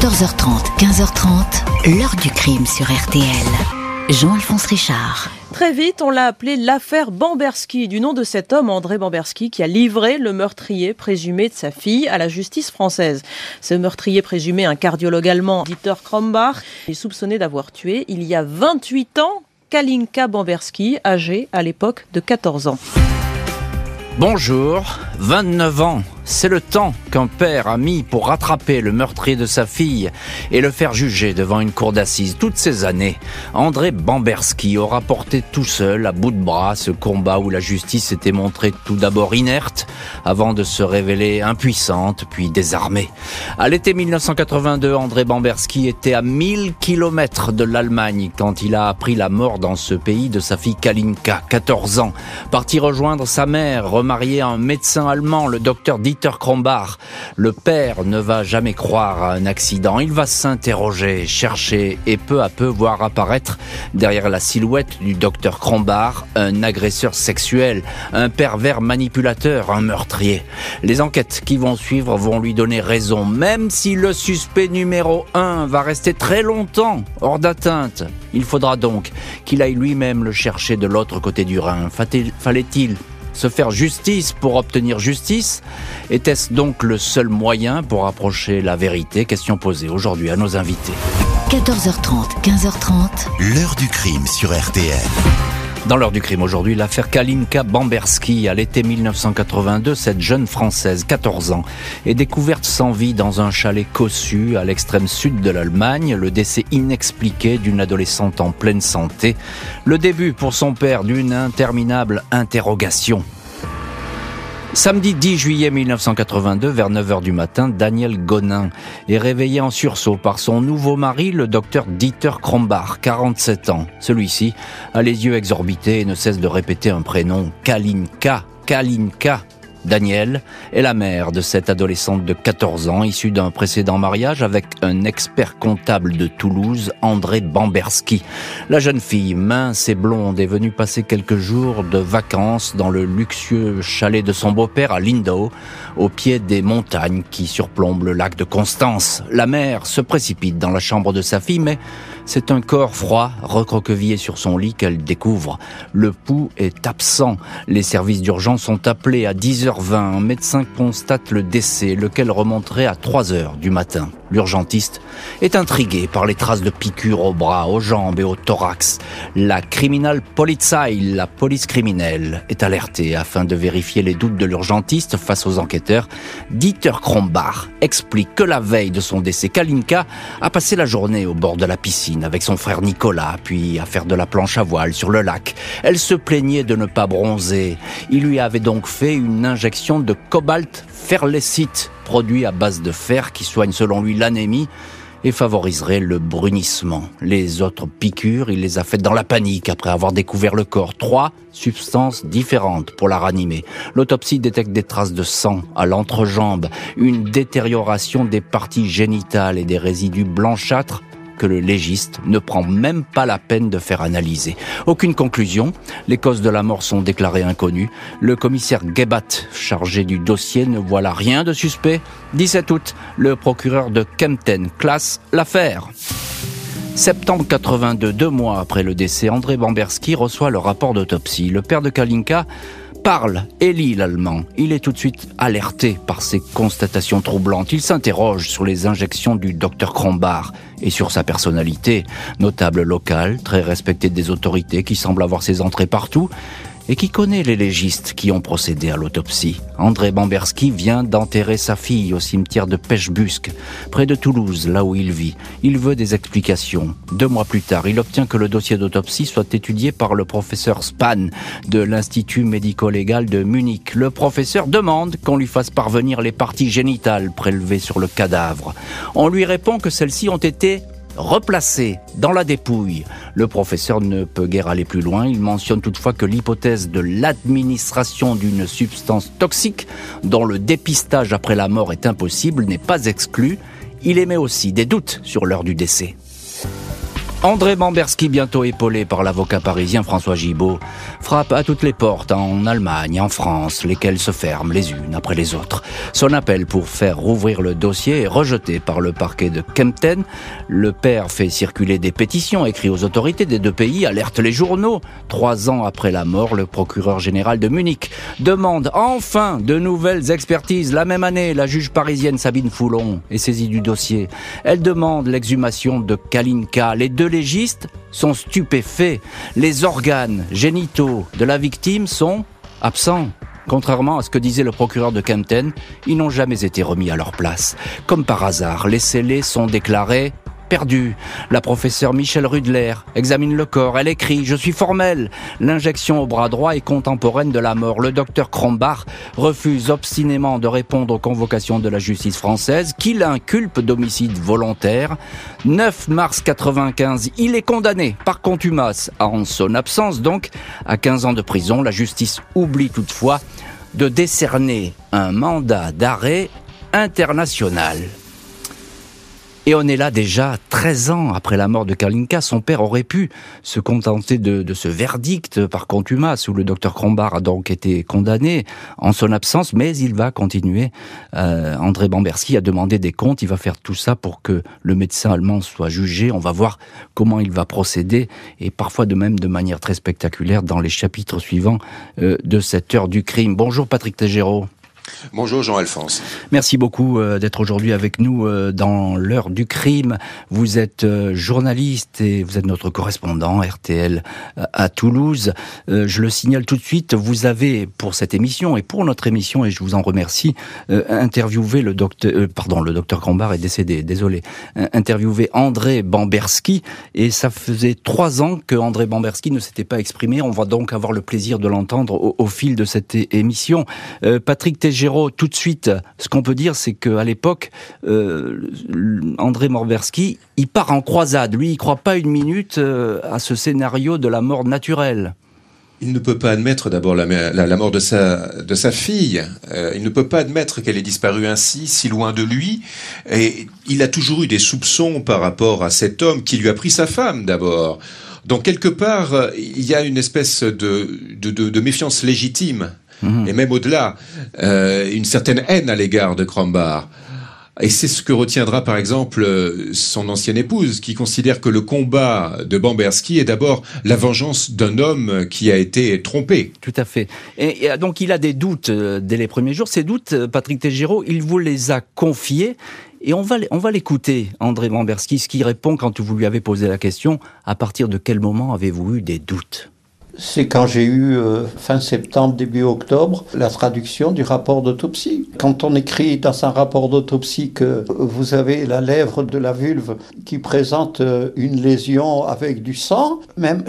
14h30, 15h30, l'heure du crime sur RTL. Jean-Alphonse Richard. Très vite, on l'a appelé l'affaire Bamberski, du nom de cet homme, André Bamberski, qui a livré le meurtrier présumé de sa fille à la justice française. Ce meurtrier présumé, un cardiologue allemand, Dieter Krombach, est soupçonné d'avoir tué, il y a 28 ans, Kalinka Bamberski, âgée à l'époque de 14 ans. Bonjour, 29 ans, c'est le temps qu'un père a mis pour rattraper le meurtrier de sa fille et le faire juger devant une cour d'assises. Toutes ces années, André Bamberski aura porté tout seul, à bout de bras, ce combat où la justice s'était montrée tout d'abord inerte, avant de se révéler impuissante, puis désarmée. À l'été 1982, André Bamberski était à 1000 kilomètres de l'Allemagne quand il a appris la mort dans ce pays de sa fille Kalinka, 14 ans. Parti rejoindre sa mère, remariée à un médecin allemand, le docteur Dieter Le père ne va jamais croire à un accident. Il va s'interroger, chercher et peu à peu voir apparaître derrière la silhouette du docteur Krombach un agresseur sexuel, un pervers manipulateur, un meurtrier. Les enquêtes qui vont suivre vont lui donner raison, même si le suspect numéro 1 va rester très longtemps hors d'atteinte. Il faudra donc qu'il aille lui-même le chercher de l'autre côté du Rhin. Fallait-il se faire justice pour obtenir justice Était-ce donc le seul moyen pour approcher la vérité? Question posée aujourd'hui à nos invités. 14h30, 15h30. L'heure du crime sur RTL. Dans l'heure du crime aujourd'hui, l'affaire Kalinka Bamberski. À l'été 1982, cette jeune Française, 14 ans, est découverte sans vie dans un chalet cossu à l'extrême sud de l'Allemagne. Le décès inexpliqué d'une adolescente en pleine santé. Le début pour son père d'une interminable interrogation. Samedi 10 juillet 1982, vers 9h du matin, Daniel Gonin est réveillé en sursaut par son nouveau mari, le docteur Dieter Krombach, 47 ans. Celui-ci a les yeux exorbités et ne cesse de répéter un prénom, Kalinka, Kalinka. Daniel est la mère de cette adolescente de 14 ans, issue d'un précédent mariage avec un expert comptable de Toulouse, André Bamberski. La jeune fille, mince et blonde, est venue passer quelques jours de vacances dans le luxueux chalet de son beau-père à Lindau, au pied des montagnes qui surplombent le lac de Constance. La mère se précipite dans la chambre de sa fille, mais c'est un corps froid, recroquevillé sur son lit qu'elle découvre. Le pouls est absent. Les services d'urgence sont appelés à 10h20. Un médecin constate le décès, lequel remonterait à 3h du matin. L'urgentiste est intrigué par les traces de piqûres aux bras, aux jambes et au thorax. La criminal polizei, la police criminelle, est alertée afin de vérifier les doutes de l'urgentiste face aux enquêteurs. Dieter Krombach explique que la veille de son décès, Kalinka a passé la journée au bord de la piscine avec son frère Nicolas, puis à faire de la planche à voile sur le lac. Elle se plaignait de ne pas bronzer. Il lui avait donc fait une injection de cobalt ferlecite, produit à base de fer qui soigne selon lui l'anémie et favoriserait le brunissement. Les autres piqûres, il les a faites dans la panique après avoir découvert le corps. Trois substances différentes pour la ranimer. L'autopsie détecte des traces de sang à l'entrejambe, une détérioration des parties génitales et des résidus blanchâtres que le légiste ne prend même pas la peine de faire analyser. Aucune conclusion, les causes de la mort sont déclarées inconnues. Le commissaire Gebat, chargé du dossier, ne voit là rien de suspect. 17 août, le procureur de Kempten classe l'affaire. Septembre 82, deux mois après le décès, André Bamberski reçoit le rapport d'autopsie. Le père de Kalinka parle et lit l'allemand. Il est tout de suite alerté par ces constatations troublantes. Il s'interroge sur les injections du docteur Krombach et sur sa personnalité, notable local, très respecté des autorités qui semble avoir ses entrées partout, et qui connaît les légistes qui ont procédé à l'autopsie. André Bamberski vient d'enterrer sa fille au cimetière de Pêchebusque, près de Toulouse, là où il vit. Il veut des explications. Deux mois plus tard, il obtient que le dossier d'autopsie soit étudié par le professeur Span de l'Institut médico-légal de Munich. Le professeur demande qu'on lui fasse parvenir les parties génitales prélevées sur le cadavre. On lui répond que celles-ci ont été replacé dans la dépouille. Le professeur ne peut guère aller plus loin. Il mentionne toutefois que l'hypothèse de l'administration d'une substance toxique dont le dépistage après la mort est impossible n'est pas exclue. Il émet aussi des doutes sur l'heure du décès. André Bamberski, bientôt épaulé par l'avocat parisien François Gibault, frappe à toutes les portes en Allemagne, en France, lesquelles se ferment les unes après les autres. Son appel pour faire rouvrir le dossier est rejeté par le parquet de Kempten. Le père fait circuler des pétitions, écrit aux autorités des deux pays, alerte les journaux. Trois ans après la mort, le procureur général de Munich demande enfin de nouvelles expertises. La même année, la juge parisienne Sabine Foulon est saisie du dossier. Elle demande l'exhumation de Kalinka. Sont stupéfaits. Les organes génitaux de la victime sont absents. Contrairement à ce que disait le procureur de Kempten, ils n'ont jamais été remis à leur place. Comme par hasard, les scellés sont déclarés La professeure Michel Rudler examine le corps. Elle écrit Je suis formelle. L'injection au bras droit est contemporaine de la mort. Le docteur Krombach refuse obstinément de répondre aux convocations de la justice française qui l'inculpe d'homicide volontaire. 9 mars 95, il est condamné par contumace en son absence donc à 15 ans de prison. La justice oublie toutefois de décerner un mandat d'arrêt international. Et on est là déjà 13 ans après la mort de Kalinka. Son père aurait pu se contenter de, ce verdict par contumace où le docteur Krombar a donc été condamné en son absence, mais il va continuer. Euh, André Bamberski a demandé des comptes. Il va faire tout ça pour que le médecin allemand soit jugé. On va voir comment il va procéder et parfois de même de manière très spectaculaire dans les chapitres suivants euh, de cette heure du crime. Bonjour Patrick Tégéraud. Bonjour Jean-Alphonse. Merci beaucoup euh, d'être aujourd'hui avec nous euh, dans l'heure du crime. Vous êtes euh, journaliste et vous êtes notre correspondant RTL à Toulouse. Je le signale tout de suite, vous avez pour cette émission et pour notre émission, et je vous en remercie, interviewé le docteur, pardon, le docteur Grambard est décédé, désolé, interviewé André Bamberski et ça faisait trois ans que André Bamberski ne s'était pas exprimé. On va donc avoir le plaisir de l'entendre au, fil de cette émission. Patrick Géraud, tout de suite, ce qu'on peut dire, c'est qu'à l'époque, euh, André Morberski, il part en croisade. Lui, il croit pas une minute euh, à ce scénario de la mort naturelle. Il ne peut pas admettre d'abord la, mort de sa, fille. Euh, il ne peut pas admettre qu'elle ait disparu ainsi, si loin de lui. Et il a toujours eu des soupçons par rapport à cet homme qui lui a pris sa femme d'abord. Donc quelque part, il y a une espèce de méfiance légitime et même au-delà, euh, une certaine haine à l'égard de Crombar. Et c'est ce que retiendra par exemple son ancienne épouse, qui considère que le combat de Bamberski est d'abord la vengeance d'un homme qui a été trompé. Tout à fait. Et, donc il a des doutes euh, dès les premiers jours. Ces doutes, euh, Patrick Tégéraud, il vous les a confiés. Et on va, on va l'écouter, André Bamberski, ce qui répond quand vous lui avez posé la question, à partir de quel moment avez-vous eu des doutes? C'est quand j'ai eu, euh, fin septembre, début octobre, la traduction du rapport d'autopsie. Quand on écrit dans un rapport d'autopsie que vous avez la lèvre de la vulve qui présente euh, une lésion avec du sang, même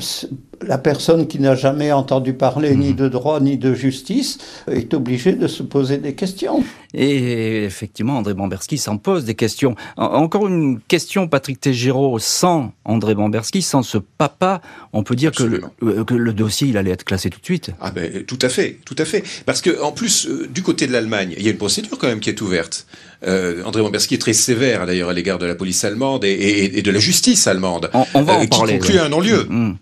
la personne qui n'a jamais entendu parler ni mhm. de droit ni de justice est obligée de se poser des questions. Et effectivement, André Bamberski s'en pose des questions. Encore une question, Patrick Tégéraud, sans André Bamberski, sans ce papa, on peut dire que le, euh, que le, dossier, il allait être classé tout de suite. Ah ben, tout à fait, tout à fait. Parce que en plus, euh, du côté de l'Allemagne, il y a une procédure quand même qui est ouverte. Euh, André Bamberski est très sévère d'ailleurs à l'égard de la police allemande et, de la justice allemande, on, va en qui conclut un non-lieu. Mm.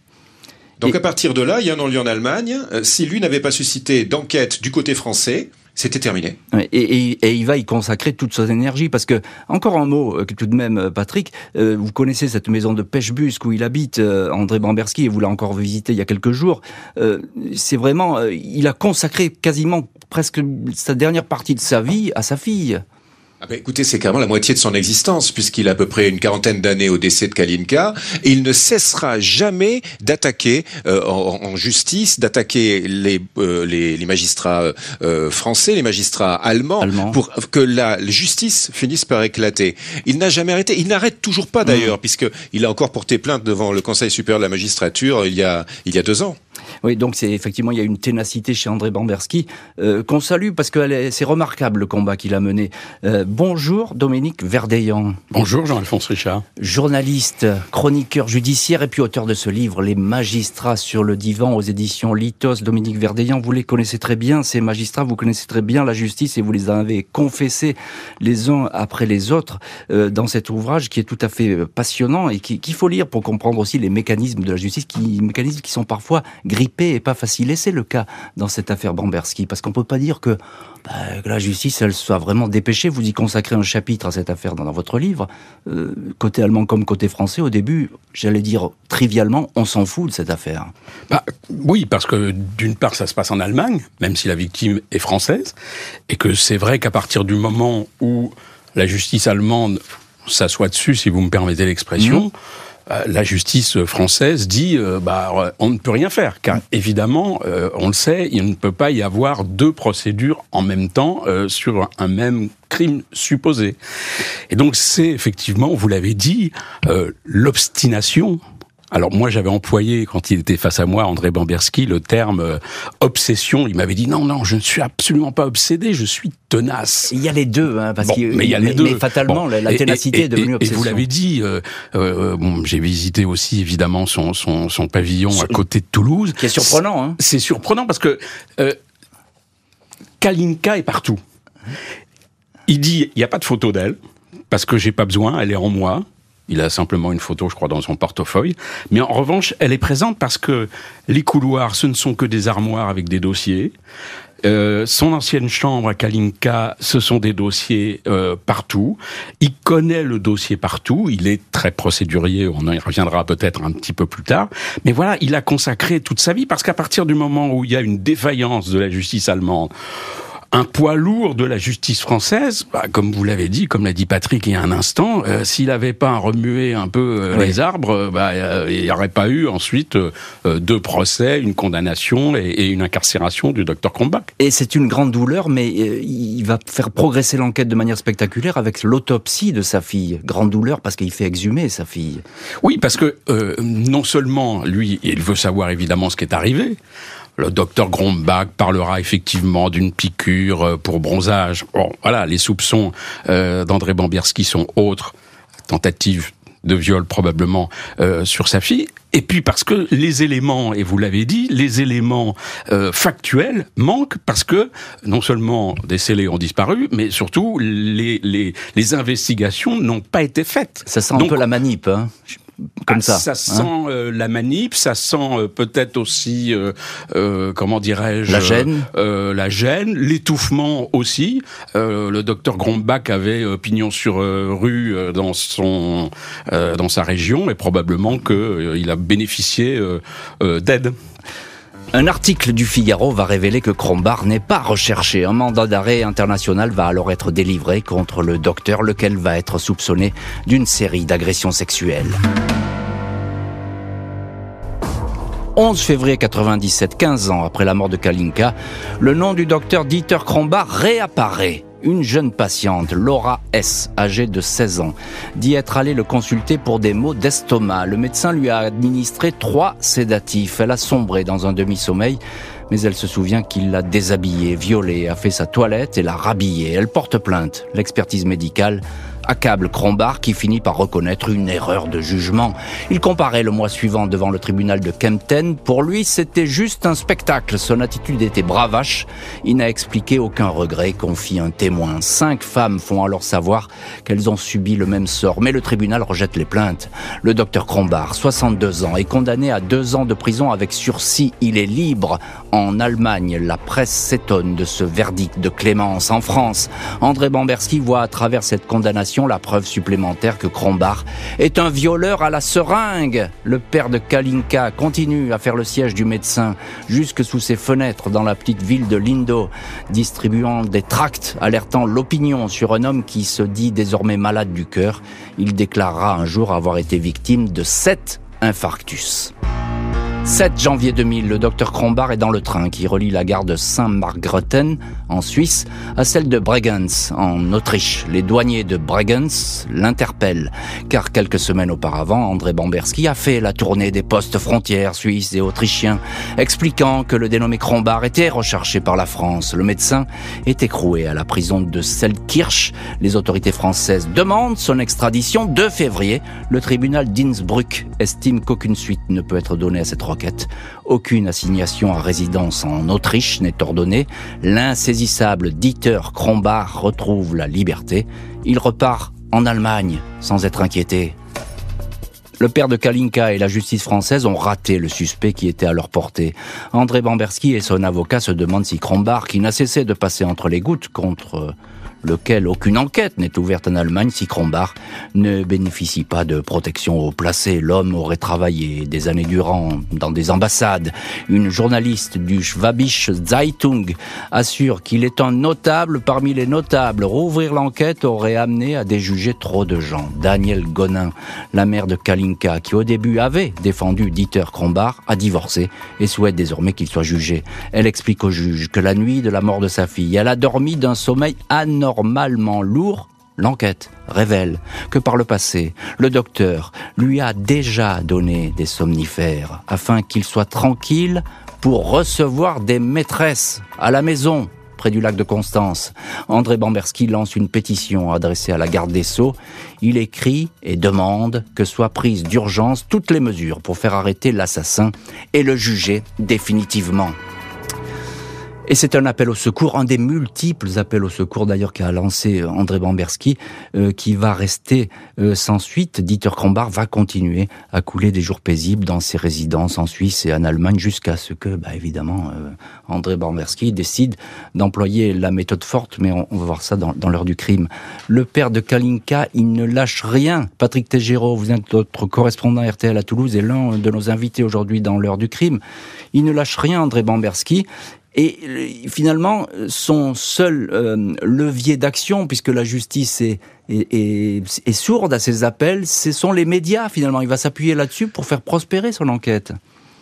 Donc à partir de là, il y a un en Allemagne. Euh, si lui n'avait pas suscité d'enquête du côté français, c'était terminé. Et, il va y consacrer toute son énergie parce que encore un mot euh, tout de même, euh, Patrick, vous connaissez cette maison de pêche-busque où il habite, André Bamberski, et vous l'avez encore visité il y a quelques jours. c'est vraiment, il a consacré quasiment presque sa dernière partie de sa vie à sa fille. Ah ben écoutez, c'est carrément la moitié de son existence, puisqu'il a à peu près une quarantaine d'années au décès de Kalinka, et il ne cessera jamais d'attaquer euh, en, justice, d'attaquer les, euh, les, magistrats euh, français, les magistrats allemands, pour que la justice finisse par éclater. Il n'a jamais arrêté, il n'arrête toujours pas d'ailleurs, mmh. puisqu'il a encore porté plainte devant le Conseil supérieur de la magistrature il y a, il y a deux ans. Oui, donc c'est effectivement il y a une ténacité chez André Bamberski euh, qu'on salue parce que c'est remarquable le combat qu'il a mené. Euh, bonjour Dominique Verdeillan. Bonjour Jean-Alphonse Richard. Journaliste, chroniqueur judiciaire et puis auteur de ce livre Les magistrats sur le divan aux éditions Litos. Dominique Verdeillan, vous les connaissez très bien ces magistrats, vous connaissez très bien la justice et vous les avez confessés les uns après les autres euh, dans cet ouvrage qui est tout à fait passionnant et qu'il faut lire pour comprendre aussi les mécanismes de la justice, qui mécanismes qui sont parfois grippé et pas facile. Et c'est le cas dans cette affaire Bamberski, parce qu'on peut pas dire que, bah, la justice, elle soit vraiment dépêchée. Vous y consacrez un chapitre à cette affaire dans, votre livre. Euh, côté allemand comme côté français, au début, j'allais dire trivialement, on s'en fout de cette affaire. Bah, oui, parce que d'une part, ça se passe en Allemagne, même si la victime est française, et que c'est vrai qu'à partir du moment où la justice allemande s'assoit dessus, si vous me permettez l'expression, mmh. Euh, la justice française dit euh, bah on ne peut rien faire car évidemment euh, on le sait il ne peut pas y avoir deux procédures en même temps sur un même crime supposé. Et donc c'est effectivement vous l'avez dit l'obstination alors moi j'avais employé quand il était face à moi André Bamberski le terme euh, obsession. Il m'avait dit non non je ne suis absolument pas obsédé, je suis tenace. Il y a les deux hein, parce que mais il y a les deux. Mais fatalement la, ténacité est devenue obsession. Et vous l'avez dit, euh, euh, bon, j'ai visité aussi évidemment son son, son pavillon à côté de Toulouse. Qui est surprenant. Hein. C'est surprenant parce que Kalinka est partout. Il dit il n'y a pas de photo d'elle parce que j'ai pas besoin, elle est en moi. Il a simplement une photo, je crois, dans son portefeuille. Mais en revanche, elle est présente parce que les couloirs, ce ne sont que des armoires avec des dossiers. Euh, son ancienne chambre à Kalinka, ce sont des dossiers euh, partout. Il connaît le dossier partout. Il est très procédurier. On y reviendra peut-être un petit peu plus tard. Mais voilà, il a consacré toute sa vie parce qu'à partir du moment où il y a une défaillance de la justice allemande, un poids lourd de la justice française, bah, comme vous l'avez dit, comme l'a dit Patrick il y a un instant, euh, s'il n'avait pas remué un peu euh, les arbres, euh, bah, il n'y aurait pas eu ensuite deux procès, une condamnation et, une incarcération du docteur Krombach. Et c'est une grande douleur, mais il va faire progresser l'enquête de manière spectaculaire avec l'autopsie de sa fille. Grande douleur parce qu'il fait exhumer sa fille. Oui, parce que non seulement lui, il veut savoir évidemment ce qui est arrivé, le docteur Grombach parlera effectivement d'une piqûre euh, pour bronzage. Bon, voilà, les soupçons euh, d'André Bambierski sont autres. Tentative de viol probablement euh, sur sa fille. Et puis parce que les éléments, et vous l'avez dit, les éléments factuels manquent parce que non seulement des scellés ont disparu, mais surtout les, les, les investigations n'ont pas été faites. Ça sent un peu la manip. Hein comme ah, ça. Ça hein. sent euh, la manip, ça sent euh, peut-être aussi, euh, comment dirais-je, la gêne, la gêne, l'étouffement aussi. le docteur Grombach avait pignon sur rue dans son dans sa région et probablement que il a bénéficié d'aide. Un article du Figaro va révéler que Krombar n'est pas recherché. Un mandat d'arrêt international va alors être délivré contre le docteur, lequel va être soupçonné d'une série d'agressions sexuelles. 11 février 97, 15 ans après la mort de Kalinka, le nom du docteur Dieter Krombar réapparaît une jeune patiente, Laura S., âgée de 16 ans, dit être allée le consulter pour des maux d'estomac. Le médecin lui a administré trois sédatifs. Elle a sombré dans un demi-sommeil, mais elle se souvient qu'il l'a déshabillée, violée, a fait sa toilette et l'a rhabillée. Elle porte plainte. L'expertise médicale accable Crombar qui finit par reconnaître une erreur de jugement. Il comparait le mois suivant devant le tribunal de Kempten. Pour lui, c'était juste un spectacle. Son attitude était bravache. Il n'a expliqué aucun regret, confie un témoin. Cinq femmes font alors savoir qu'elles ont subi le même sort, mais le tribunal rejette les plaintes. Le docteur Crombar, 62 ans, est condamné à deux ans de prison avec sursis. Il est libre. En Allemagne, la presse s'étonne de ce verdict de clémence. En France, André Bamberski voit à travers cette condamnation la preuve supplémentaire que Krombar est un violeur à la seringue. Le père de Kalinka continue à faire le siège du médecin jusque sous ses fenêtres dans la petite ville de Lindo, distribuant des tracts alertant l'opinion sur un homme qui se dit désormais malade du cœur. Il déclarera un jour avoir été victime de sept infarctus. 7 janvier 2000, le docteur Krombar est dans le train qui relie la gare de Saint-Margrethen en Suisse à celle de Bregenz en Autriche. Les douaniers de Bregenz l'interpellent car quelques semaines auparavant, André Bamberski a fait la tournée des postes frontières suisses et autrichiens, expliquant que le dénommé Krombar était recherché par la France. Le médecin est écroué à la prison de Selkirch. Les autorités françaises demandent son extradition 2 février. Le tribunal d'Innsbruck estime qu'aucune suite ne peut être donnée à cette requête aucune assignation à résidence en Autriche n'est ordonnée. L'insaisissable Dieter Krombach retrouve la liberté. Il repart en Allemagne sans être inquiété. Le père de Kalinka et la justice française ont raté le suspect qui était à leur portée. André Bamberski et son avocat se demandent si Krombach, qui n'a cessé de passer entre les gouttes contre lequel aucune enquête n'est ouverte en Allemagne si Krombach ne bénéficie pas de protection au placé. L'homme aurait travaillé des années durant dans des ambassades. Une journaliste du Schwabische Zeitung assure qu'il est un notable parmi les notables. Rouvrir l'enquête aurait amené à déjuger trop de gens. Daniel Gonin, la mère de Kalinka, qui au début avait défendu Dieter Krombach, a divorcé et souhaite désormais qu'il soit jugé. Elle explique au juge que la nuit de la mort de sa fille, elle a dormi d'un sommeil anormal normalement lourd, l'enquête révèle que par le passé, le docteur lui a déjà donné des somnifères afin qu'il soit tranquille pour recevoir des maîtresses à la maison près du lac de Constance. André Bamberski lance une pétition adressée à la garde des Sceaux. Il écrit et demande que soient prises d'urgence toutes les mesures pour faire arrêter l'assassin et le juger définitivement. Et c'est un appel au secours, un des multiples appels au secours d'ailleurs qu'a lancé euh, André Bamberski, euh, qui va rester euh, sans suite. Dieter Krombar va continuer à couler des jours paisibles dans ses résidences en Suisse et en Allemagne jusqu'à ce que, bah, évidemment, André Bamberski décide d'employer la méthode forte, mais on, va voir ça dans, l'heure du crime. Le père de Kalinka, il ne lâche rien. Patrick Tegero, vous êtes notre correspondant RTL à Toulouse et l'un de nos invités aujourd'hui dans l'heure du crime. Il ne lâche rien, André Bamberski. Et finalement, son seul euh, levier d'action, puisque la justice est, est, est, sourde à ses appels, ce sont les médias finalement. Il va s'appuyer là-dessus pour faire prospérer son enquête.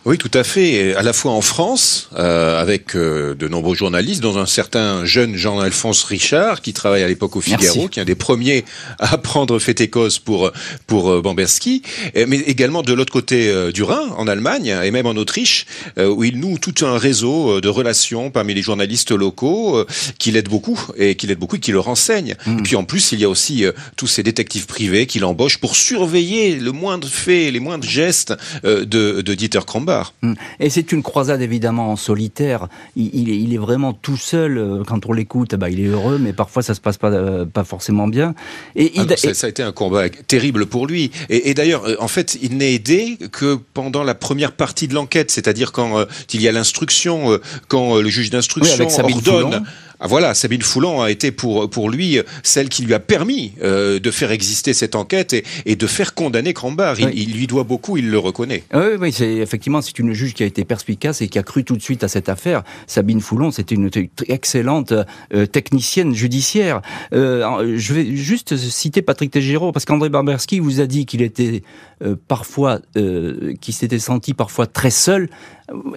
Oui, tout à fait. À la fois en France, euh, avec euh, de nombreux journalistes, dont un certain jeune Jean-Alphonse Richard, qui travaille à l'époque au Figaro, qui est un des premiers à prendre fait et cause pour pour euh, Bamberski, mais également de l'autre côté euh, du Rhin, en Allemagne et même en Autriche, où il noue tout un réseau de relations parmi les journalistes locaux qui l'aident beaucoup et qui l'aident beaucoup et qui le renseignent. Hmm. Et puis en plus, il y a aussi tous ces détectives privés qu'il embauche pour surveiller le moindre fait, les moindres gestes de, de Dieter Kromba. Mm. Et c'est une croisade évidemment en solitaire. Il, est, vraiment tout seul. Euh, quand on l'écoute, bah, il est heureux, mais parfois ça se passe pas, euh, pas forcément bien. Et, ah ça, a été un combat terrible pour lui. Et, d'ailleurs, euh, en fait, il n'est aidé que pendant la première partie de l'enquête, c'est-à-dire quand il y a l'instruction, quand le juge d'instruction ordonne. Ah voilà, Sabine Foulon a été pour pour lui celle qui lui a permis euh, de faire exister cette enquête et, et de faire condamner Crambar. Il, lui doit beaucoup, il le reconnaît. Oui, oui, c'est effectivement c'est une juge qui a été perspicace et qui a cru tout de suite à cette affaire. Sabine Foulon, c'était une excellente euh, technicienne judiciaire. Euh, je vais juste citer Patrick Tegero parce qu'André Barberski vous a dit qu'il était euh, parfois, qu'il s'était senti parfois très seul.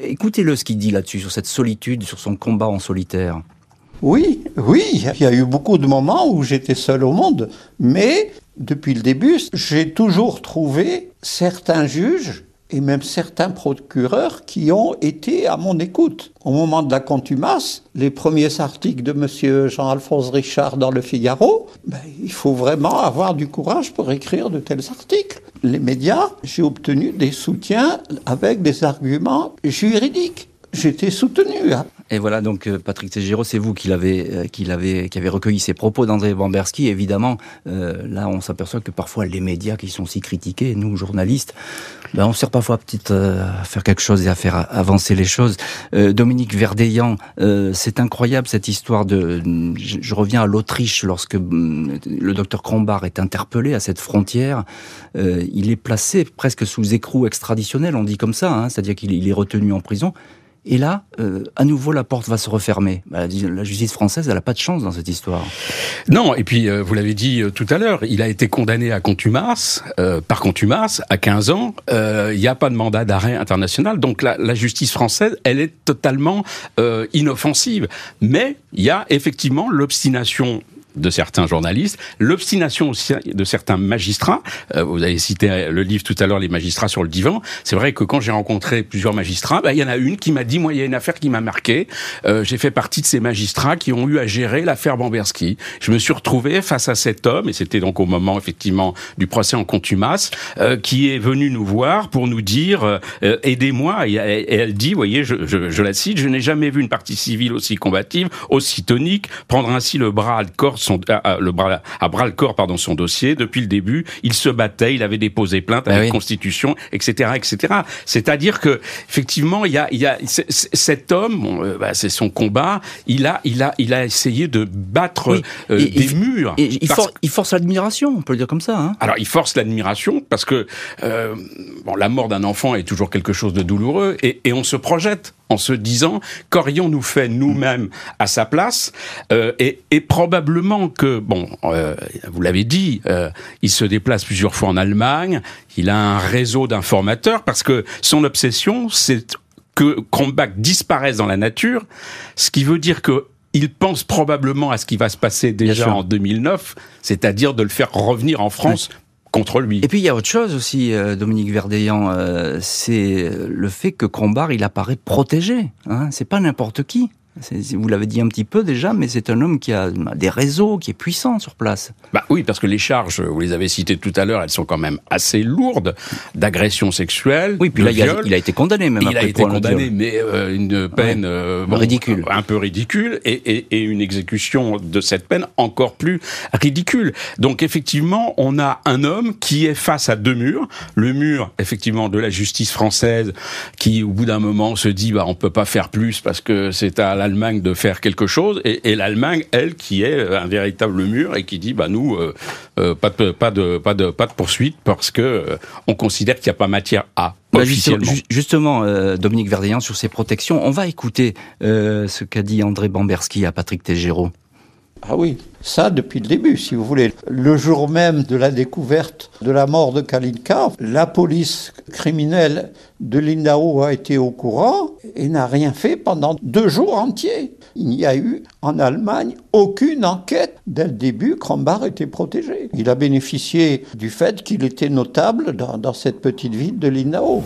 Écoutez-le ce qu'il dit là-dessus sur cette solitude, sur son combat en solitaire. Oui, oui, il y a eu beaucoup de moments où j'étais seul au monde, mais depuis le début, j'ai toujours trouvé certains juges et même certains procureurs qui ont été à mon écoute. Au moment de la contumace, les premiers articles de M. Jean-Alphonse Richard dans le Figaro, ben, il faut vraiment avoir du courage pour écrire de tels articles. Les médias, j'ai obtenu des soutiens avec des arguments juridiques. J'étais soutenu. Et voilà, donc euh, Patrick Tegero, c'est vous qui l'avez, euh, qui l'avez, qui avez recueilli ces propos d'André Bamberski. Évidemment, euh, là, on s'aperçoit que parfois les médias qui sont si critiqués, nous journalistes, ben, on sert parfois petite à faire quelque chose et à faire avancer les choses. Dominique Verdeillan, c'est incroyable cette histoire de. Je, reviens à l'Autriche lorsque le docteur Krombar est interpellé à cette frontière. il est placé presque sous écrou extraditionnel, on dit comme ça, hein, c'est-à-dire qu'il est retenu en prison Et là, euh, à nouveau, la porte va se refermer. Bah, la justice française, elle n'a pas de chance dans cette histoire. Non, et puis, euh, vous l'avez dit euh, tout à l'heure, il a été condamné à contumace, par contumace, à 15 ans. Il n'y a pas de mandat d'arrêt international. Donc la, la, justice française, elle est totalement inoffensive. Mais il y a effectivement l'obstination de certains journalistes, l'obstination aussi de certains magistrats. Euh, vous avez cité le livre tout à l'heure, Les magistrats sur le divan. C'est vrai que quand j'ai rencontré plusieurs magistrats, bah, il y en a une qui m'a dit, moi, il y a une affaire qui m'a marqué. Euh, j'ai fait partie de ces magistrats qui ont eu à gérer l'affaire Bamberski. Je me suis retrouvé face à cet homme, et c'était donc au moment effectivement du procès en contumace, euh, qui est venu nous voir pour nous dire, aidez-moi. Et, elle dit, voyez, je, je, je la cite, je n'ai jamais vu une partie civile aussi combative, aussi tonique, prendre ainsi le bras à corps son, à, le bras, à bras le corps pardon son dossier depuis le début. Il se battait, il avait déposé plainte à bah la Constitution, etc., etc. C'est-à-dire que effectivement, il y a, il y a cet homme, euh, bah, c'est son combat. Il a, il a, il a essayé de battre euh, des murs. Et il, il, force l'admiration, on peut le dire comme ça. Hein. Alors, il force l'admiration parce que euh, bon, la mort d'un enfant est toujours quelque chose de douloureux et, et on se projette en se disant qu'aurions-nous fait nous-mêmes à sa place euh, et, et, probablement que bon euh, vous l'avez dit euh, il se déplace plusieurs fois en Allemagne il a un réseau d'informateurs parce que son obsession c'est que Kronbach disparaisse dans la nature ce qui veut dire que il pense probablement à ce qui va se passer déjà en 2009, c'est-à-dire de le faire revenir en France contre lui. Et puis il y a autre chose aussi, euh, Dominique Verdeillan, euh, c'est le fait que Crombar il apparaît protégé. Hein, c'est pas n'importe qui. Vous l'avez dit un petit peu déjà, mais c'est un homme qui a des réseaux, qui est puissant sur place. Bah oui, parce que les charges, vous les avez citées tout à l'heure, elles sont quand même assez lourdes d'agression sexuelle. Oui, puis là, il a, été condamné même. Il a été condamné, mais euh, une peine euh, ridicule, un peu ridicule, et, et, et, une exécution de cette peine encore plus ridicule. Donc effectivement, on a un homme qui est face à deux murs. Le mur, effectivement, de la justice française, qui au bout d'un moment se dit, bah on peut pas faire plus parce que c'est à la l'Allemagne de faire quelque chose et, l'Allemagne, elle, qui est un véritable mur et qui dit bah nous euh, euh, pas de pas de pas de pas de poursuite parce que euh, on considère qu'il n'y a pas matière à. Bah, justement, Dominique Verdeillan, sur ces protections, on va écouter ce qu'a dit André Bamberski à Patrick Tégéraud. Ah oui, ça depuis le début, si vous voulez. Le jour même de la découverte de la mort de Kalinka, la police criminelle de Lindau a été au courant et n'a rien fait pendant deux jours entiers. Il n'y a eu en Allemagne aucune enquête. Dès le début, Krombar était protégé. Il a bénéficié du fait qu'il était notable dans, dans cette petite ville de Lindau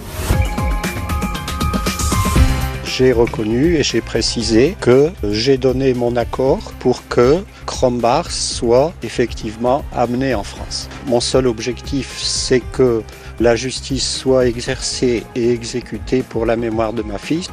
j'ai reconnu et j'ai précisé que j'ai donné mon accord pour que Krombar soit effectivement amené en France. Mon seul objectif, c'est que la justice soit exercée et exécutée pour la mémoire de ma fille.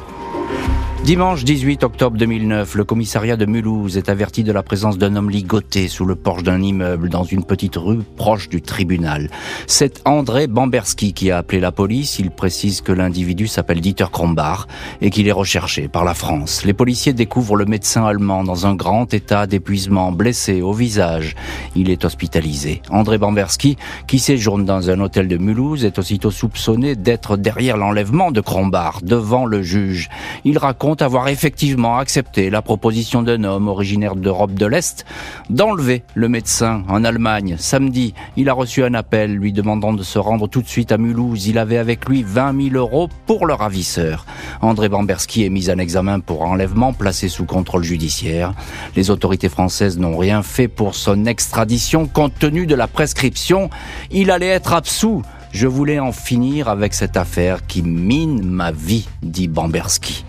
Dimanche 18 octobre 2009, le commissariat de Mulhouse est averti de la présence d'un homme ligoté sous le porche d'un immeuble dans une petite rue proche du tribunal. C'est André Bamberski qui a appelé la police. Il précise que l'individu s'appelle Dieter Krombar et qu'il est recherché par la France. Les policiers découvrent le médecin allemand dans un grand état d'épuisement, blessé au visage. Il est hospitalisé. André Bamberski, qui séjourne dans un hôtel de Mulhouse, est aussitôt soupçonné d'être derrière l'enlèvement de Krombar devant le juge. Il raconte avoir effectivement accepté la proposition d'un homme originaire d'Europe de l'Est d'enlever le médecin en Allemagne. Samedi, il a reçu un appel lui demandant de se rendre tout de suite à Mulhouse. Il avait avec lui 20 000 euros pour le ravisseur. André Bamberski est mis en examen pour enlèvement placé sous contrôle judiciaire. Les autorités françaises n'ont rien fait pour son extradition compte tenu de la prescription. Il allait être absous. Je voulais en finir avec cette affaire qui mine ma vie, dit Bamberski.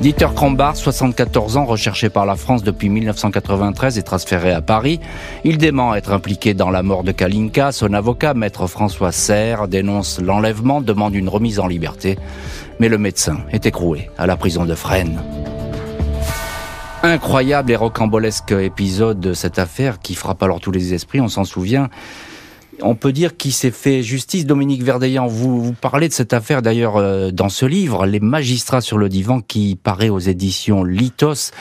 Dieter Krombar, 74 ans, recherché par la France depuis 1993 et transféré à Paris. Il dément être impliqué dans la mort de Kalinka. Son avocat, maître François Serre, dénonce l'enlèvement, demande une remise en liberté. Mais le médecin est écroué à la prison de Fresnes. Incroyable et rocambolesque épisode de cette affaire qui frappe alors tous les esprits, on s'en souvient on peut dire qu'il s'est fait justice. Dominique Verdeillan, vous, vous parlez de cette affaire d'ailleurs euh, dans ce livre, Les magistrats sur le divan, qui paraît aux éditions Litos.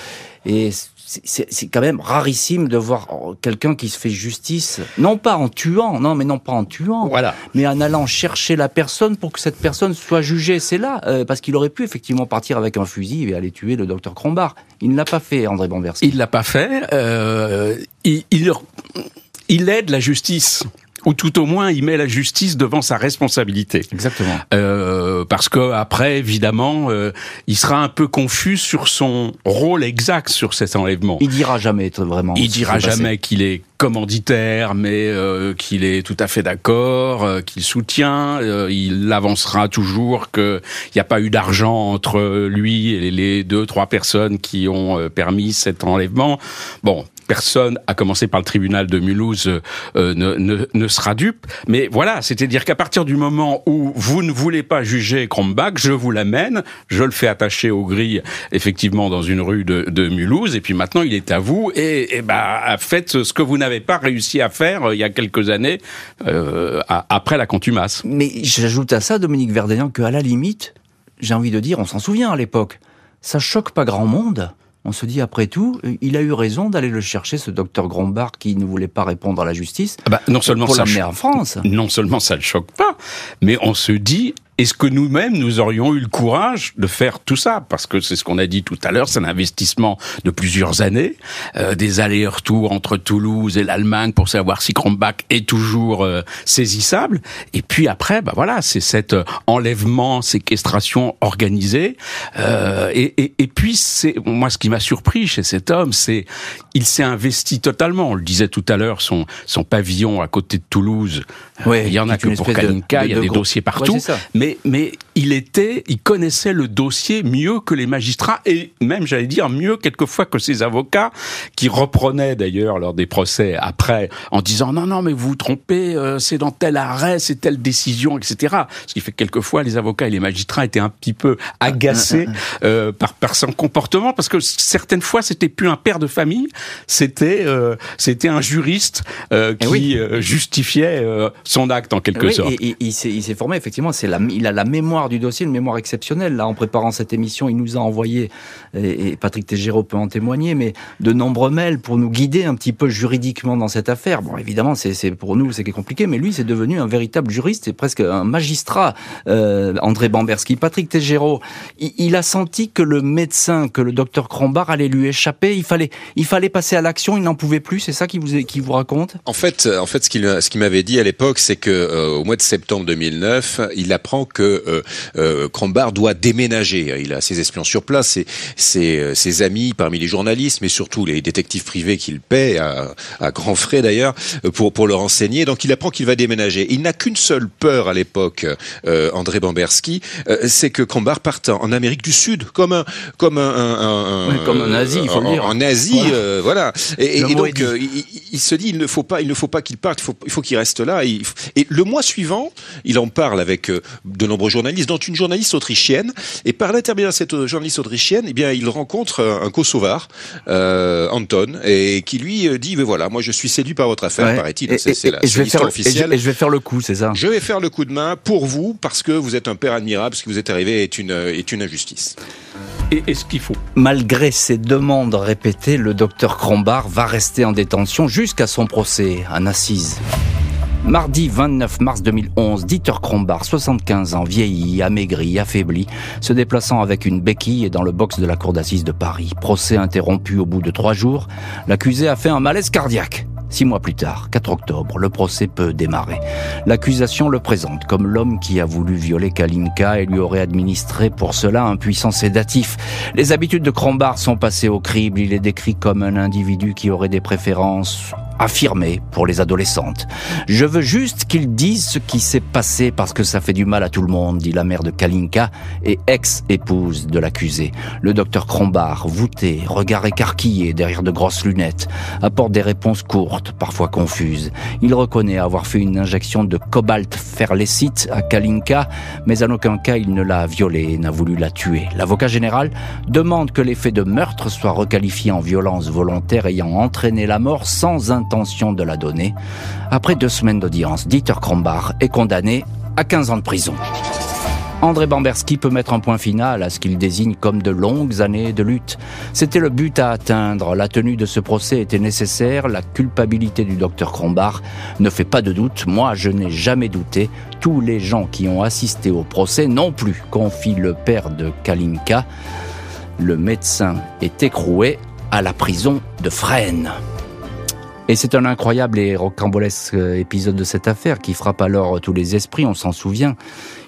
Et c'est quand même rarissime de voir quelqu'un qui se fait justice, non pas en tuant, non mais non pas en tuant, voilà. mais en allant chercher la personne pour que cette personne soit jugée. C'est là, euh, parce qu'il aurait pu effectivement partir avec un fusil et aller tuer le docteur Crombard. Il ne l'a pas fait, André Bomberski. Il l'a pas fait. Euh, il, il, il aide la justice ou tout au moins il met la justice devant sa responsabilité. Exactement. Euh, parce que après, évidemment, euh, il sera un peu confus sur son rôle exact sur cet enlèvement. Il dira jamais vraiment. Il dira jamais qu'il est commanditaire, mais euh, qu'il est tout à fait d'accord, euh, qu'il soutient. Euh, il avancera toujours qu'il n'y a pas eu d'argent entre lui et les deux, trois personnes qui ont permis cet enlèvement. Bon, personne, à commencer par le tribunal de Mulhouse, euh, ne, ne, ne, sera dupe. Mais voilà, c'est-à-dire qu'à partir du moment où vous ne voulez pas juger Krombach, je vous l'amène, je le fais attacher aux grilles, effectivement, dans une rue de, de Mulhouse, et puis maintenant il est à vous, et, et bah, faites ce que vous n'avez pas réussi à faire euh, il y a quelques années, euh, après la contumace. Mais j'ajoute à ça, Dominique Verdayan, qu'à la limite, j'ai envie de dire, on s'en souvient à l'époque, ça choque pas grand monde on se dit après tout, il a eu raison d'aller le chercher, ce docteur Grombard qui ne voulait pas répondre à la justice. Ah bah, non seulement pour l'amener en France. Non seulement ça ne choque pas, mais on se dit, est-ce que nous-mêmes, nous aurions eu le courage de faire tout ça? Parce que c'est ce qu'on a dit tout à l'heure, c'est un investissement de plusieurs années, euh, des allers-retours entre Toulouse et l'Allemagne pour savoir si Krombach est toujours euh, saisissable. Et puis après, bah voilà, c'est cet euh, enlèvement, séquestration organisée. Euh, et, et, et, puis, c'est moi, ce qui m'a surpris chez cet homme, c'est il s'est investi totalement. On le disait tout à l'heure, son, son pavillon à côté de Toulouse, ouais, il y en a que pour Kalinka, il y a des dossiers partout. Ouais, mais mais il était, il connaissait le dossier mieux que les magistrats et même, j'allais dire, mieux quelquefois que ses avocats qui reprenaient d'ailleurs lors des procès après en disant non non mais vous vous trompez, euh, c'est dans tel arrêt, c'est telle décision, etc. Ce qui fait que quelquefois les avocats et les magistrats étaient un petit peu agacés euh, par par son comportement parce que certaines fois c'était plus un père de famille, c'était euh, c'était un juriste euh, qui oui. justifiait son acte en quelque oui, sorte. Et, et, il s'est formé effectivement, c'est la il a la mémoire du dossier, une mémoire exceptionnelle. Là, en préparant cette émission, il nous a envoyé, et Patrick Tégéraud peut en témoigner, mais de nombreux mails pour nous guider un petit peu juridiquement dans cette affaire. Bon, évidemment, c'est pour nous, c'est compliqué, mais lui, c'est devenu un véritable juriste, c'est presque un magistrat, euh, André Bamberski. Patrick Tégéraud, il, a senti que le médecin, que le docteur Crombard allait lui échapper. Il fallait, il fallait passer à l'action. Il n'en pouvait plus. C'est ça qui vous, raconte? En fait, en fait, ce qu'il qu'il m'avait dit à l'époque, c'est que euh, mois de septembre 2009, il apprend que euh, euh, doit déménager. Il a ses espions sur place, ses, ses, ses, amis parmi les journalistes, mais surtout les détectives privés qu'il paie à, à grands frais d'ailleurs pour pour le renseigner. Donc il apprend qu'il va déménager. Il n'a qu'une seule peur à l'époque, euh, André Bamberski, euh, c'est que Crombard parte en Amérique du Sud, comme un comme un, un, un oui, comme un Asie, il faut en, le dire. En Asie, voilà. Euh, voilà. Et, et donc il, il, se dit il ne faut pas il ne faut pas qu'il parte, il faut il faut qu'il reste là. Et, et le mois suivant, il en parle avec de nombreux journalistes, dont une journaliste autrichienne. Et par l'intermédiaire de cette journaliste autrichienne, eh bien, il rencontre un Kosovar, euh, Anton, et qui lui dit, mais voilà, moi je suis séduit par votre affaire, ouais. paraît-il. C'est la l'histoire officielle. Et je, et je vais faire le coup, c'est ça? Je vais faire le coup de main pour vous, parce que vous êtes un père admirable, ce qui vous est arrivé est une, est une injustice. Et est-ce qu'il faut? Malgré ses demandes répétées, le docteur Crombard va rester en détention jusqu'à son procès, en assise. Mardi 29 mars 2011, Dieter Krombach, 75 ans, vieilli, amaigri, affaibli, se déplaçant avec une béquille dans le box de la cour d'assises de Paris. Procès interrompu au bout de trois jours, l'accusé a fait un malaise cardiaque. Six mois plus tard, 4 octobre, le procès peut démarrer. L'accusation le présente comme l'homme qui a voulu violer Kalinka et lui aurait administré pour cela un puissant sédatif. Les habitudes de Krombach sont passées au crible. Il est décrit comme un individu qui aurait des préférences affirmées pour les adolescentes. Je veux juste qu'ils disent ce qui s'est passé parce que ça fait du mal à tout le monde, dit la mère de Kalinka et ex-épouse de l'accusé. Le docteur Krombach, voûté, regard écarquillé derrière de grosses lunettes, apporte des réponses courtes, parfois confuses. Il reconnaît avoir fait une injection de cobalt ferlécite à Kalinka, mais en aucun cas il ne l'a violée et n'a voulu la tuer. L'avocat général demande que l'effet de meurtre soit requalifié en violence volontaire ayant entraîné la mort sans de la donner. Après deux semaines d'audience, Dieter Krombach est condamné à 15 ans de prison. André Bamberski peut mettre un point final à ce qu'il désigne comme de longues années de lutte. C'était le but à atteindre. La tenue de ce procès était nécessaire. La culpabilité du docteur Crombard ne fait pas de doute. Moi, je n'ai jamais douté. Tous les gens qui ont assisté au procès non plus, confie le père de Kalinka. Le médecin est écroué à la prison de Fresnes. Et c'est un incroyable et rocambolesque épisode de cette affaire qui frappe alors tous les esprits, on s'en souvient.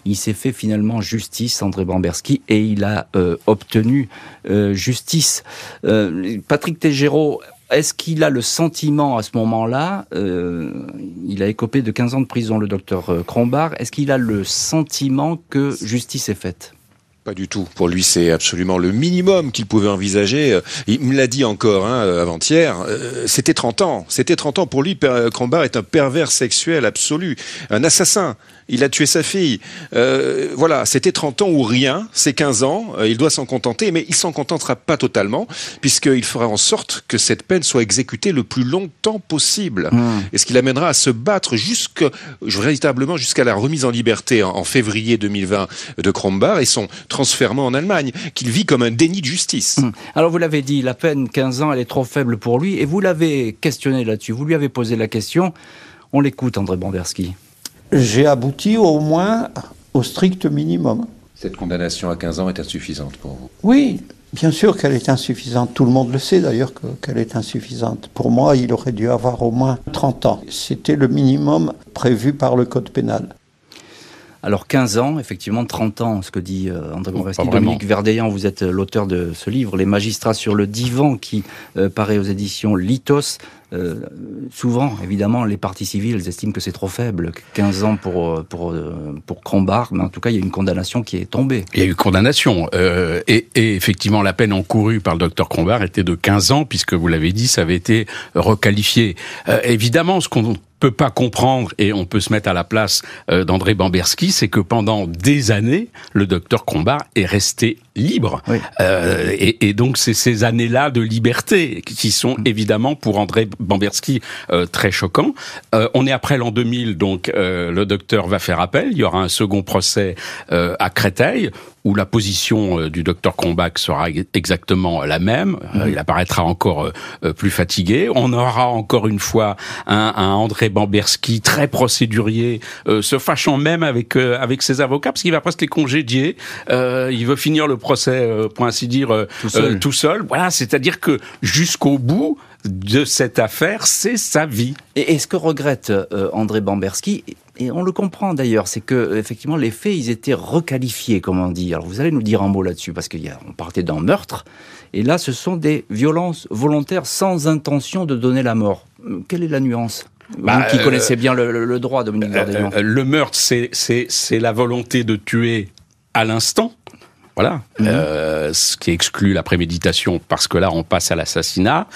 Il s'est fait finalement justice, André Bamberski, et il a euh, obtenu euh, justice. Euh, Patrick Tégéraud, est-ce qu'il a le sentiment à ce moment-là, il a écopé de 15 ans de prison, le docteur Crombard, est-ce qu'il a le sentiment que justice est faite? Pas du tout. Pour lui, c'est absolument le minimum qu'il pouvait envisager. Il me l'a dit encore hein, avant-hier. Euh, c'était 30 ans. C'était 30 ans. Pour lui, Crombard est un pervers sexuel absolu, un assassin il a tué sa fille. Euh, voilà, c'était 30 ans ou rien, c'est 15 ans, euh, il doit s'en contenter, mais il s'en contentera pas totalement, puisqu'il fera en sorte que cette peine soit exécutée le plus longtemps possible. Hmm. Et ce qui l'amènera à se battre jusque, véritablement jusqu'à la remise en liberté en, février 2020 de Krombar et son transfert en Allemagne, qu'il vit comme un déni de justice. Hmm. Alors vous l'avez dit, la peine 15 ans, elle est trop faible pour lui, et vous l'avez questionné là-dessus, vous lui avez posé la question. On l'écoute, André Banderski j'ai abouti au moins au strict minimum. Cette condamnation à 15 ans est insuffisante pour vous? Oui, bien sûr qu'elle est insuffisante. Tout le monde le sait d'ailleurs qu'elle est insuffisante. Pour moi, il aurait dû avoir au moins 30 ans. C'était le minimum prévu par le Code pénal. Alors 15 ans, effectivement 30 ans, ce que dit euh, André Moreski. Dominique Verdeillan, vous êtes l'auteur de ce livre, Les magistrats sur le divan, qui euh, paraît aux éditions Litos. Euh, souvent, évidemment, les parties civiles estiment que c'est trop faible. 15 ans pour, euh, pour, euh, pour Crombard, mais en tout cas, il y a une condamnation qui est tombée. Il y a eu condamnation. Et, effectivement, la peine encourue par le docteur Crombard était de 15 ans, puisque vous l'avez dit, ça avait été requalifié. Évidemment, ce qu'on peut pas comprendre et on peut se mettre à la place d'André Bamberski, c'est que pendant des années, le docteur Crombard est resté libre. Euh, et, et, donc c'est ces années-là de liberté qui sont mm. évidemment pour André Bamberski euh, très choquants. Euh, on est après l'an 2000, donc le docteur va faire appel. Il y aura un second procès à Créteil où la position du docteur Combach sera exactement la même. Mm. il apparaîtra encore plus fatigué. On aura encore une fois un, un André Bamberski très procédurier, se fâchant même avec avec ses avocats parce qu'il va presque les congédier. il veut finir le procès, euh, pour ainsi dire, euh, euh, tout seul. Voilà, c'est-à-dire que jusqu'au bout de cette affaire, c'est sa vie. Et, ce que regrette André Bamberski, et on le comprend d'ailleurs, c'est que effectivement les faits, ils étaient requalifiés, comme on dit. Alors vous allez nous dire un mot là-dessus, parce qu'on partait d'un meurtre, et là ce sont des violences volontaires sans intention de donner la mort. Quelle est la nuance? Bah, qui connaissez bien le, droit, Dominique euh, Le meurtre, c'est la volonté de tuer à l'instant. Voilà, mhm. euh, ce qui exclut la préméditation parce que là on passe à l'assassinat.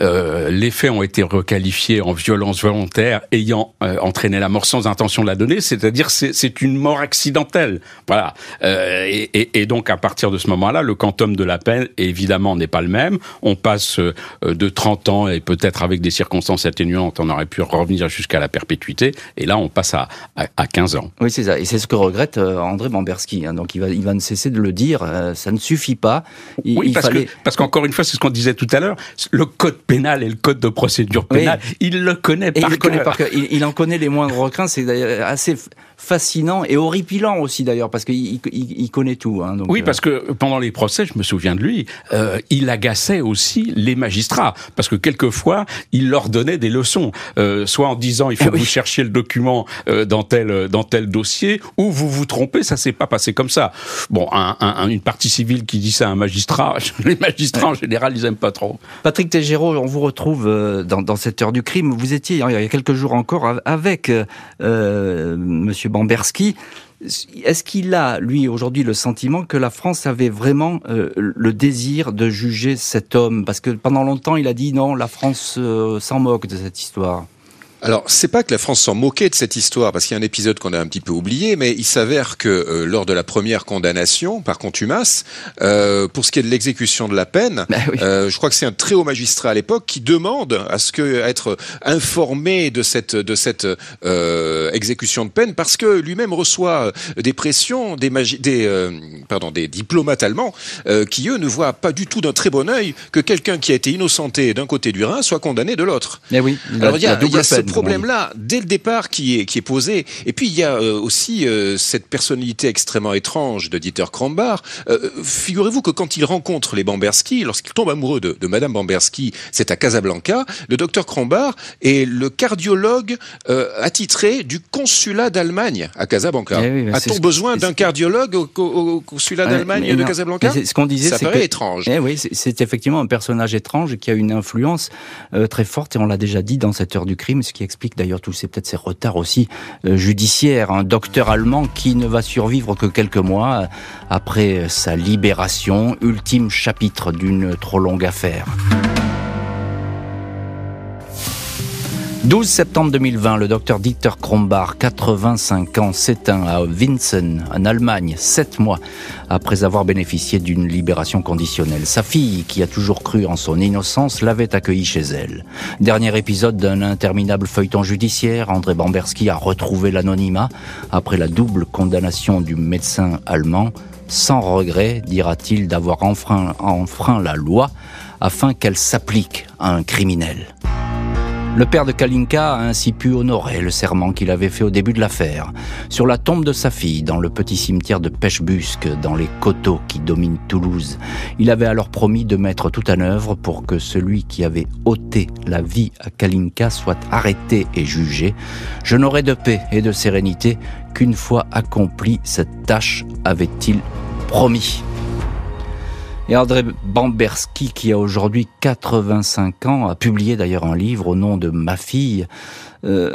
Euh, les faits ont été requalifiés en violence volontaire ayant euh, entraîné la mort sans intention de la donner, c'est-à-dire c'est une mort accidentelle. Voilà, et, et, et, donc à partir de ce moment-là, le quantum de la peine évidemment n'est pas le même. On passe de 30 ans et peut-être avec des circonstances atténuantes, on aurait pu revenir jusqu'à la perpétuité, et là on passe à, à, à 15 ans. Oui, c'est ça, et c'est ce que regrette André Bamberski. Hein. Donc il va, il va ne cesser de le dire, euh, ça ne suffit pas. oui, parce que parce qu'encore une fois, c'est ce qu'on disait tout à l'heure, le code pénal et le code de procédure pénale, il le connaît par il Connaît par Il, il, en connaît les moindres requins, c'est assez fascinant et horripilant aussi d'ailleurs parce qu'il il, connaît tout. Hein, oui, euh. parce que pendant les procès, je me souviens de lui, euh, il agaçait aussi les magistrats parce que quelquefois il leur donnait des leçons, euh, soit en disant il faut que vous cherchiez le document euh, dans tel dans tel dossier ou vous vous trompez, ça s'est pas passé comme ça. Bon, un, un, une partie civile qui dit ça à un magistrat, les magistrats en général ils aiment pas trop. Patrick Tégéraud, on vous retrouve euh, dans, dans cette heure du crime. Vous étiez il y a quelques jours encore avec euh, Monsieur Bamberski. Est-ce qu'il a, lui, aujourd'hui, le sentiment que la France avait vraiment euh, le désir de juger cet homme? Parce que pendant longtemps, il a dit non, la France euh, s'en moque de cette histoire. Alors, c'est pas que la France s'en moquait de cette histoire, parce qu'il y a un épisode qu'on a un petit peu oublié, mais il s'avère que euh, lors de la première condamnation par contumace, euh, pour ce qui est de l'exécution de la peine, Bah oui. euh, je crois que c'est un très haut magistrat à l'époque qui demande à ce que être informé de cette de cette euh, exécution de peine, parce que lui-même reçoit euh, des pressions des magi- des euh, pardon des diplomates allemands euh, qui eux ne voient pas du tout d'un très bon œil que quelqu'un qui a été innocenté d'un côté du Rhin soit condamné de l'autre. Eh oui, Alors il y a, il y a ce problème-là dès le départ qui est qui est posé. Et puis il y a euh, aussi euh, cette personnalité extrêmement étrange de Dieter Krombar. Euh, Figurez-vous que quand il rencontre les Bamberski, lorsqu'il tombe amoureux de, de Madame Bamberski, c'est à Casablanca, le docteur Krombar est le cardiologue euh, attitré du consulat d'Allemagne à Casablanca. Eh oui, A-t-on besoin d'un cardiologue au, au- au consulat Ouais, d'Allemagne de. Casablanca Ce qu'on disait, Ça paraît que- étrange. Eh oui, c'est- effectivement un personnage étrange qui a une influence très forte, et on l'a déjà dit dans cette heure du crime, ce qui explique d'ailleurs tous ces retards aussi euh, judiciaires. Un docteur allemand qui ne va survivre que quelques mois euh, après sa libération, ultime chapitre d'une trop longue affaire. 12 septembre 2020, le docteur Dieter Krombar, 85 ans, s'éteint à Winsen, en Allemagne, sept mois après avoir bénéficié d'une libération conditionnelle. Sa fille, qui a toujours cru en son innocence, l'avait accueilli chez elle. Dernier épisode d'un interminable feuilleton judiciaire, André Bamberski a retrouvé l'anonymat après la double condamnation du médecin allemand, sans regret, dira-t-il, d'avoir enfreint la loi afin qu'elle s'applique à un criminel. Le père de Kalinka a ainsi pu honorer le serment qu'il avait fait au début de l'affaire. Sur la tombe de sa fille, dans le petit cimetière de Pêchebusque, dans les coteaux qui dominent Toulouse, il avait alors promis de mettre tout en œuvre pour que celui qui avait ôté la vie à Kalinka soit arrêté et jugé. Je n'aurai de paix et de sérénité qu'une fois accomplie cette tâche, avait-il promis. Et André Bamberski, qui a aujourd'hui 85 ans, a publié d'ailleurs un livre au nom de ma fille. Euh,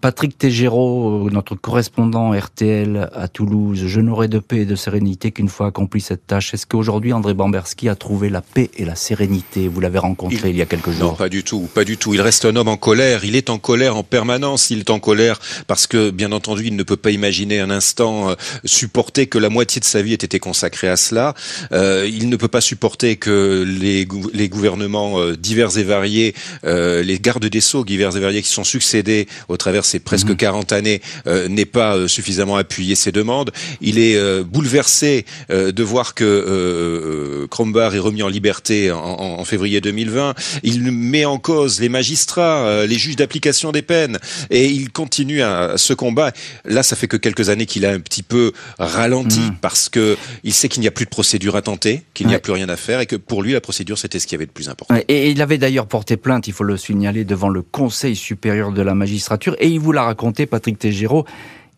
Patrick Tégéraud, notre correspondant RTL à Toulouse, je n'aurai de paix et de sérénité qu'une fois accompli cette tâche. Est-ce qu'aujourd'hui André Bamberski a trouvé la paix et la sérénité? Vous l'avez rencontré il, y a quelques jours. Non, pas du tout, pas du tout. Il reste un homme en colère. Il est en colère en permanence. Il est en colère parce que, bien entendu, il ne peut pas imaginer un instant euh, supporter que la moitié de sa vie ait été consacrée à cela. Euh, il ne peut pas supporter que les, gou les gouvernements euh, divers et variés, euh, les gardes des sceaux divers et variés qui sont succédés au travers ces presque mmh. 40 années euh, n'aient pas euh, suffisamment appuyé ses demandes. Il est euh, bouleversé euh, de voir que Krombar est remis en liberté en, en, en, février 2020. Il met en cause les magistrats, les juges d'application des peines, et il continue à, à, ce combat. Là, ça fait que quelques années qu'il a un petit peu ralenti mmh. parce que il sait qu'il n'y a plus de procédure à tenter, qu'il ouais. n'y a plus rien à faire, et que pour lui, la procédure c'était ce qui avait de plus important. Ouais, et il avait d'ailleurs porté plainte, il faut le signaler, devant le Conseil supérieur de la magistrature, et il vous l'a raconté, Patrick Tégéraud,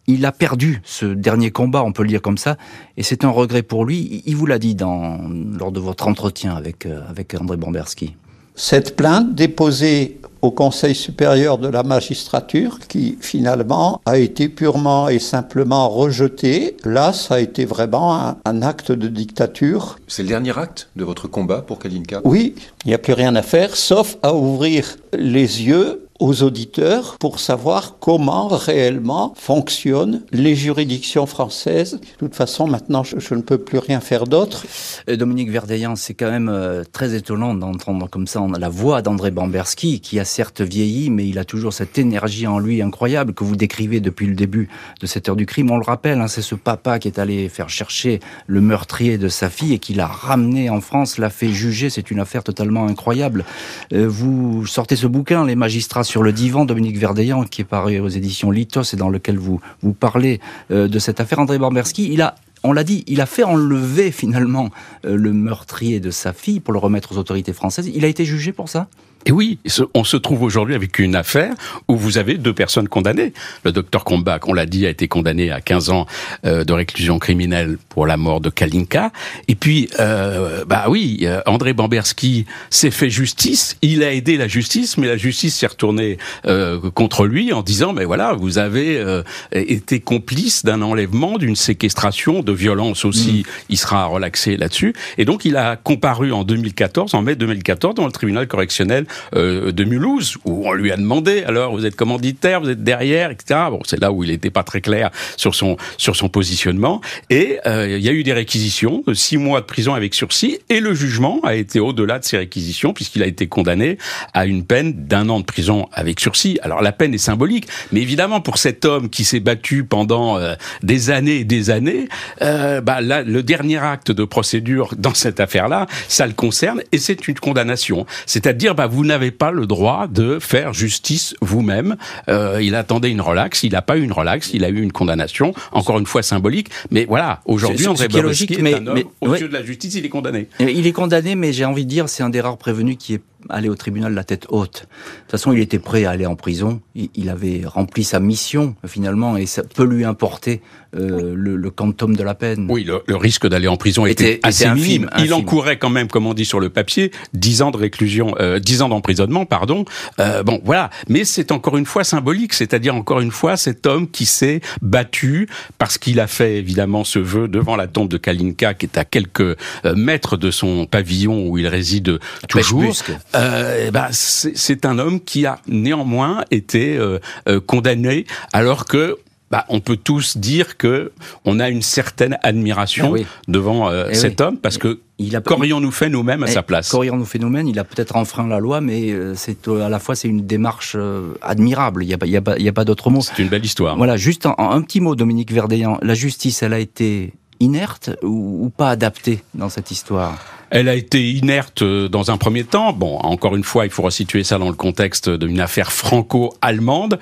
il a perdu ce dernier combat, on peut le dire comme ça, et c'est un regret pour lui. Il vous l'a dit dans, lors de votre entretien avec, euh, avec André Bamberski. Cette plainte déposée au Conseil supérieur de la magistrature, qui finalement a été purement et simplement rejetée, là, ça a été vraiment un, un acte de dictature. C'est le dernier acte de votre combat pour Kalinka? Oui, il n'y a plus rien à faire, sauf à ouvrir les yeux aux auditeurs pour savoir comment réellement fonctionnent les juridictions françaises. De toute façon, maintenant, je, je ne peux plus rien faire d'autre. Dominique Verdeillan, c'est quand même euh, très étonnant d'entendre comme ça la voix d'André Bamberski, qui a certes vieilli, mais il a toujours cette énergie en lui incroyable que vous décrivez depuis le début de cette heure du crime. On le rappelle, hein, c'est ce papa qui est allé faire chercher le meurtrier de sa fille et qui l'a ramené en France, l'a fait juger. C'est une affaire totalement incroyable. Euh, vous sortez ce bouquin, Les magistrats sur le divan, Dominique Verdeillan, qui est paru aux éditions Litos et dans lequel vous, vous parlez euh, de cette affaire. André Bamberski, il a on l'a dit, il a fait enlever finalement euh, le meurtrier de sa fille pour le remettre aux autorités françaises. Il a été jugé pour ça? Et oui, on se trouve aujourd'hui avec une affaire où vous avez deux personnes condamnées. Le docteur Kombach, on l'a dit, a été condamné à 15 ans euh, de réclusion criminelle pour la mort de Kalinka. Et puis, euh, bah oui, euh, André Bamberski s'est fait justice. Il a aidé la justice, mais la justice s'est retournée euh, contre lui en disant, mais voilà, vous avez euh, été complice d'un enlèvement, d'une séquestration, de violence aussi. Mmh. Il sera relaxé là-dessus. Et donc, il a comparu en 2014, en mai 2014, dans le tribunal correctionnel euh, de Mulhouse, où on lui a demandé, alors vous êtes commanditaire, vous êtes derrière, etc. Bon, c'est là où il n'était pas très clair sur son sur son positionnement. Et euh, il y a eu des réquisitions, six mois de prison avec sursis, et le jugement a été au-delà de ces réquisitions puisqu'il a été condamné à une peine d'un an de prison avec sursis. Alors la peine est symbolique, mais évidemment pour cet homme qui s'est battu pendant euh, des années et des années, euh, bah, là, le dernier acte de procédure dans cette affaire-là, ça le concerne et c'est une condamnation. C'est-à-dire, bah, n'avez pas le droit de faire justice vous-même. Euh, il attendait une relaxe, il n'a pas eu une relaxe, il a eu une condamnation, encore une fois symbolique. Mais voilà, aujourd'hui, André Bobrovski est, est un homme, mais, aux yeux de la justice, il est condamné. Il est condamné, mais j'ai envie de dire, c'est un des rares prévenus qui est aller au tribunal la tête haute. De toute façon, il était prêt à aller en prison. Il avait rempli sa mission finalement, et ça peut lui importer euh, le, le, quantum de la peine. Oui, le, le risque d'aller en prison était, était assez infime, Il encourait quand même, comme on dit sur le papier, 10 ans de réclusion, euh, 10 ans d'emprisonnement, pardon. Euh, bon, voilà. Mais c'est encore une fois symbolique, c'est-à-dire encore une fois cet homme qui s'est battu parce qu'il a fait évidemment ce vœu devant la tombe de Kalinka, qui est à quelques euh, mètres de son pavillon où il réside toujours. Euh, bah, c'est un homme qui a néanmoins été euh, euh, condamné alors que bah, on peut tous dire que on a une certaine admiration oui. devant euh, cet oui. homme parce que il a qu'aurions-nous fait nous-mêmes à sa place? Qu'aurions-nous fait nous-mêmes? Il a peut-être enfreint la loi, mais c'est à la fois c'est une démarche admirable. Il n'y a, pas, a pas d'autre mot. C'est une belle histoire. Voilà, juste en, en, un petit mot, Dominique Verdeillan. La justice, elle a été inerte ou, ou pas adaptée dans cette histoire? Elle a été inerte dans un premier temps. Bon, encore une fois, il faut resituer ça dans le contexte d'une affaire franco-allemande.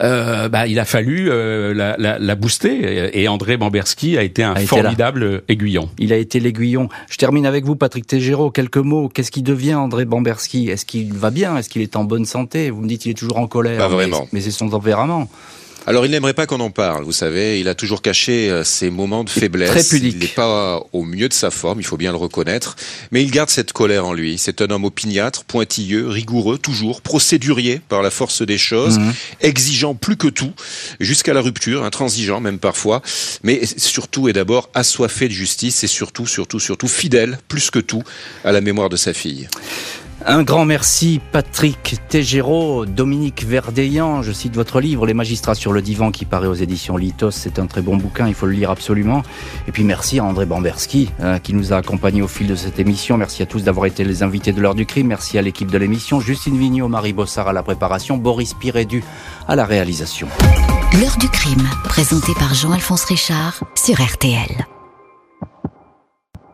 Euh, bah, il a fallu euh, la, la, la, booster et André Bamberski a été un a formidable été aiguillon. Il a été l'aiguillon. Je termine avec vous, Patrick Tégéraud. Quelques mots. Qu'est-ce qui devient André Bamberski? Est-ce qu'il va bien? Est-ce qu'il est en bonne santé? Vous me dites qu'il est toujours en colère. Pas vraiment. Mais, mais c'est son tempérament. Alors il n'aimerait pas qu'on en parle, vous savez, il a toujours caché euh, ses moments de faiblesse. Très pudique. Il n'est pas au mieux de sa forme, il faut bien le reconnaître, mais il garde cette colère en lui. C'est un homme opiniâtre, pointilleux, rigoureux, toujours, procédurier par la force des choses, mmh. exigeant plus que tout, jusqu'à la rupture, intransigeant même parfois, mais surtout et d'abord assoiffé de justice et surtout, surtout, surtout fidèle, plus que tout, à la mémoire de sa fille. Un grand merci Patrick Tégéraud, Dominique Verdeillan, je cite votre livre Les magistrats sur le divan qui paraît aux éditions Litos, c'est un très bon bouquin, il faut le lire absolument. Et puis merci à André Bamberski euh, qui nous a accompagnés au fil de cette émission, merci à tous d'avoir été les invités de l'heure du crime, merci à l'équipe de l'émission, Justine Vignot, Marie Bossard à la préparation, Boris Pirédu à la réalisation. L'heure du crime, présenté par Jean-Alphonse Richard sur RTL.